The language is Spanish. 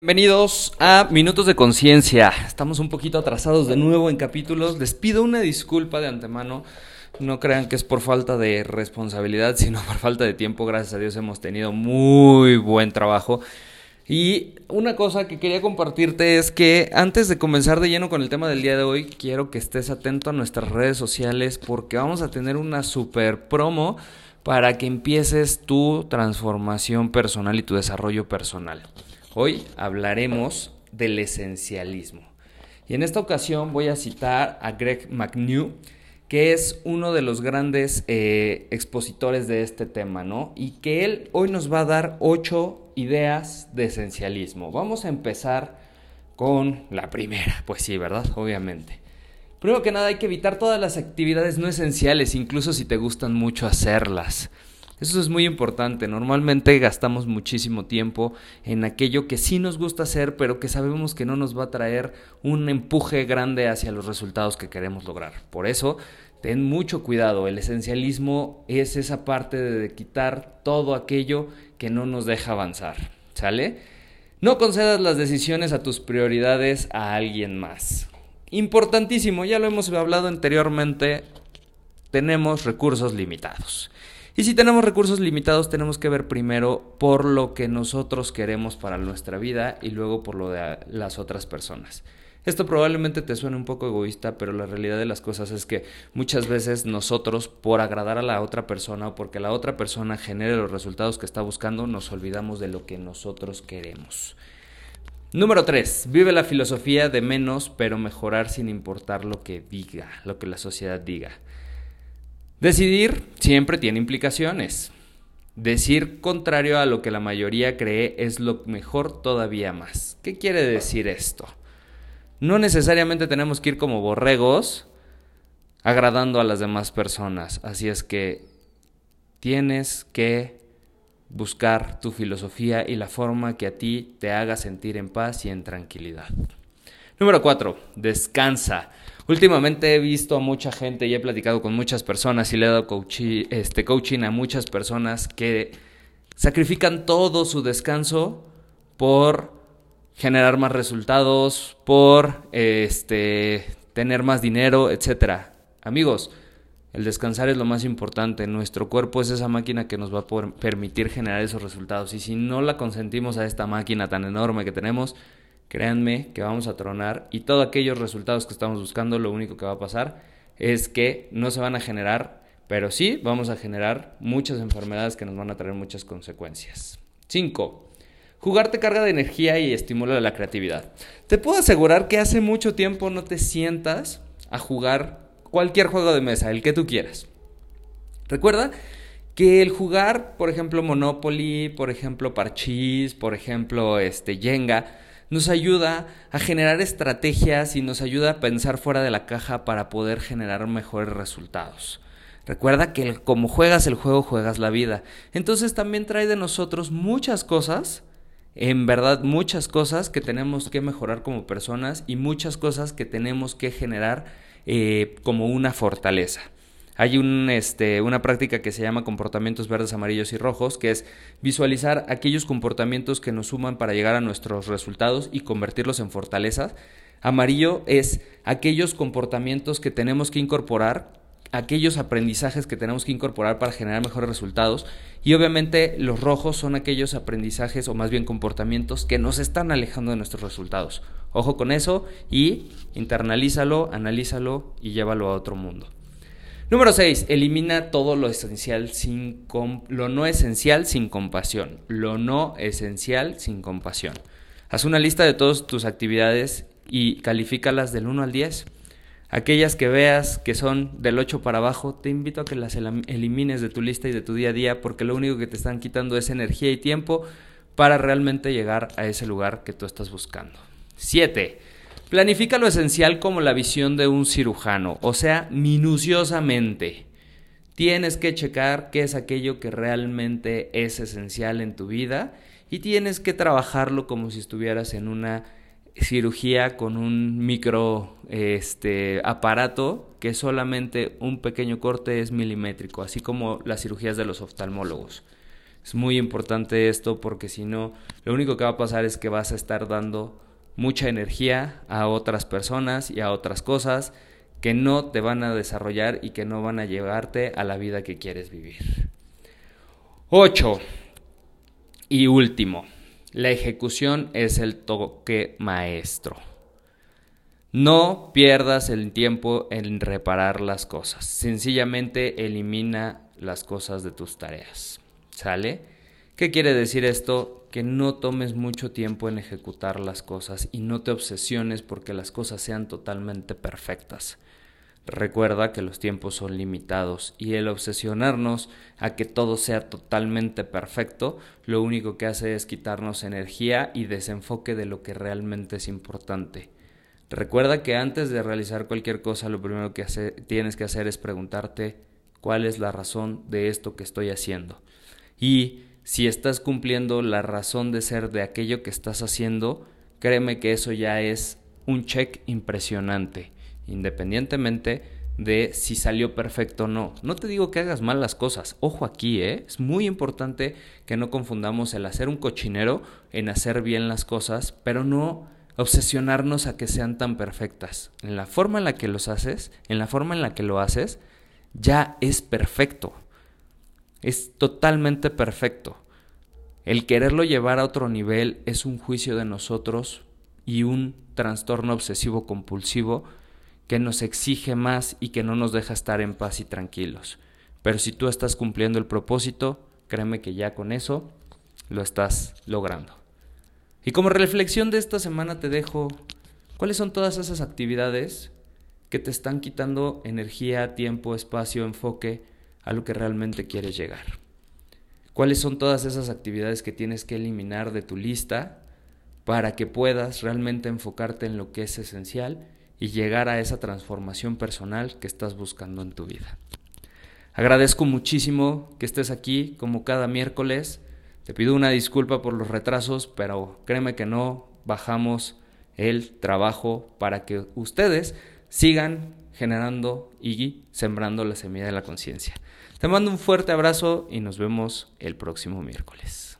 Bienvenidos a Minutos de Conciencia. Estamos un poquito atrasados de nuevo en capítulos. Les pido una disculpa de antemano. No crean que es por falta de responsabilidad, sino por falta de tiempo. Gracias a Dios hemos tenido muy buen trabajo. Y una cosa que quería compartirte es que antes de comenzar de lleno con el tema del día de hoy, quiero que estés atento a nuestras redes sociales porque vamos a tener una super promo para que empieces tu transformación personal y tu desarrollo personal. Hoy hablaremos del esencialismo. Y en esta ocasión voy a citar a Greg McNew, que es uno de los grandes eh, expositores de este tema, ¿no? Y que él hoy nos va a dar ocho ideas de esencialismo. Vamos a empezar con la primera, pues sí, ¿verdad? Obviamente. Primero que nada hay que evitar todas las actividades no esenciales, incluso si te gustan mucho hacerlas. Eso es muy importante. Normalmente gastamos muchísimo tiempo en aquello que sí nos gusta hacer, pero que sabemos que no nos va a traer un empuje grande hacia los resultados que queremos lograr. Por eso, ten mucho cuidado. El esencialismo es esa parte de quitar todo aquello que no nos deja avanzar. ¿Sale? No concedas las decisiones a tus prioridades a alguien más. Importantísimo, ya lo hemos hablado anteriormente, tenemos recursos limitados. Y si tenemos recursos limitados, tenemos que ver primero por lo que nosotros queremos para nuestra vida y luego por lo de las otras personas. Esto probablemente te suene un poco egoísta, pero la realidad de las cosas es que muchas veces nosotros, por agradar a la otra persona o porque la otra persona genere los resultados que está buscando, nos olvidamos de lo que nosotros queremos. Número 3. Vive la filosofía de menos, pero mejorar sin importar lo que diga, lo que la sociedad diga. Decidir siempre tiene implicaciones. Decir contrario a lo que la mayoría cree es lo mejor todavía más. ¿Qué quiere decir esto? No necesariamente tenemos que ir como borregos agradando a las demás personas. Así es que tienes que buscar tu filosofía y la forma que a ti te haga sentir en paz y en tranquilidad. Número 4. Descansa. Últimamente he visto a mucha gente y he platicado con muchas personas y le he dado este, coaching a muchas personas que sacrifican todo su descanso por generar más resultados, por este, tener más dinero, etc. Amigos, el descansar es lo más importante. Nuestro cuerpo es esa máquina que nos va a permitir generar esos resultados. Y si no la consentimos a esta máquina tan enorme que tenemos, créanme que vamos a tronar y todos aquellos resultados que estamos buscando, lo único que va a pasar es que no se van a generar, pero sí vamos a generar muchas enfermedades que nos van a traer muchas consecuencias. 5. Jugar te carga de energía y estimula la creatividad. Te puedo asegurar que hace mucho tiempo no te sientas a jugar cualquier juego de mesa, el que tú quieras. Recuerda que el jugar, por ejemplo, Monopoly, por ejemplo, Parchís, por ejemplo, este Jenga, nos ayuda a generar estrategias y nos ayuda a pensar fuera de la caja para poder generar mejores resultados. Recuerda que como juegas el juego, juegas la vida. Entonces también trae de nosotros muchas cosas, en verdad muchas cosas que tenemos que mejorar como personas y muchas cosas que tenemos que generar eh, como una fortaleza. Hay un, este, una práctica que se llama comportamientos verdes, amarillos y rojos, que es visualizar aquellos comportamientos que nos suman para llegar a nuestros resultados y convertirlos en fortalezas. Amarillo es aquellos comportamientos que tenemos que incorporar, aquellos aprendizajes que tenemos que incorporar para generar mejores resultados. Y obviamente los rojos son aquellos aprendizajes o más bien comportamientos que nos están alejando de nuestros resultados. Ojo con eso y internalízalo, analízalo y llévalo a otro mundo. Número 6. Elimina todo lo esencial sin lo no esencial sin compasión. Lo no esencial sin compasión. Haz una lista de todas tus actividades y califícalas del 1 al 10. Aquellas que veas que son del 8 para abajo, te invito a que las elimines de tu lista y de tu día a día porque lo único que te están quitando es energía y tiempo para realmente llegar a ese lugar que tú estás buscando. 7. Planifica lo esencial como la visión de un cirujano, o sea, minuciosamente. Tienes que checar qué es aquello que realmente es esencial en tu vida y tienes que trabajarlo como si estuvieras en una cirugía con un micro este, aparato que solamente un pequeño corte es milimétrico, así como las cirugías de los oftalmólogos. Es muy importante esto porque si no, lo único que va a pasar es que vas a estar dando mucha energía a otras personas y a otras cosas que no te van a desarrollar y que no van a llevarte a la vida que quieres vivir. 8. Y último, la ejecución es el toque maestro. No pierdas el tiempo en reparar las cosas. Sencillamente elimina las cosas de tus tareas. ¿Sale? ¿Qué quiere decir esto? Que no tomes mucho tiempo en ejecutar las cosas y no te obsesiones porque las cosas sean totalmente perfectas. Recuerda que los tiempos son limitados y el obsesionarnos a que todo sea totalmente perfecto, lo único que hace es quitarnos energía y desenfoque de lo que realmente es importante. Recuerda que antes de realizar cualquier cosa, lo primero que tienes que hacer es preguntarte cuál es la razón de esto que estoy haciendo. Y si estás cumpliendo la razón de ser de aquello que estás haciendo, créeme que eso ya es un check impresionante independientemente de si salió perfecto o no. No te digo que hagas mal las cosas, ojo aquí, ¿eh? es muy importante que no confundamos el hacer un cochinero en hacer bien las cosas, pero no obsesionarnos a que sean tan perfectas. En la forma en la que los haces, en la forma en la que lo haces, ya es perfecto. Es totalmente perfecto. El quererlo llevar a otro nivel es un juicio de nosotros y un trastorno obsesivo compulsivo que nos exige más y que no nos deja estar en paz y tranquilos. Pero si tú estás cumpliendo el propósito, créeme que ya con eso lo estás logrando. Y como reflexión de esta semana te dejo, ¿cuáles son todas esas actividades que te están quitando energía, tiempo, espacio, enfoque a lo que realmente quieres llegar? ¿Cuáles son todas esas actividades que tienes que eliminar de tu lista para que puedas realmente enfocarte en lo que es esencial y llegar a esa transformación personal que estás buscando en tu vida. Agradezco muchísimo que estés aquí como cada miércoles. Te pido una disculpa por los retrasos, pero créeme que no bajamos el trabajo para que ustedes sigan generando y sembrando la semilla de la conciencia. Te mando un fuerte abrazo y nos vemos el próximo miércoles.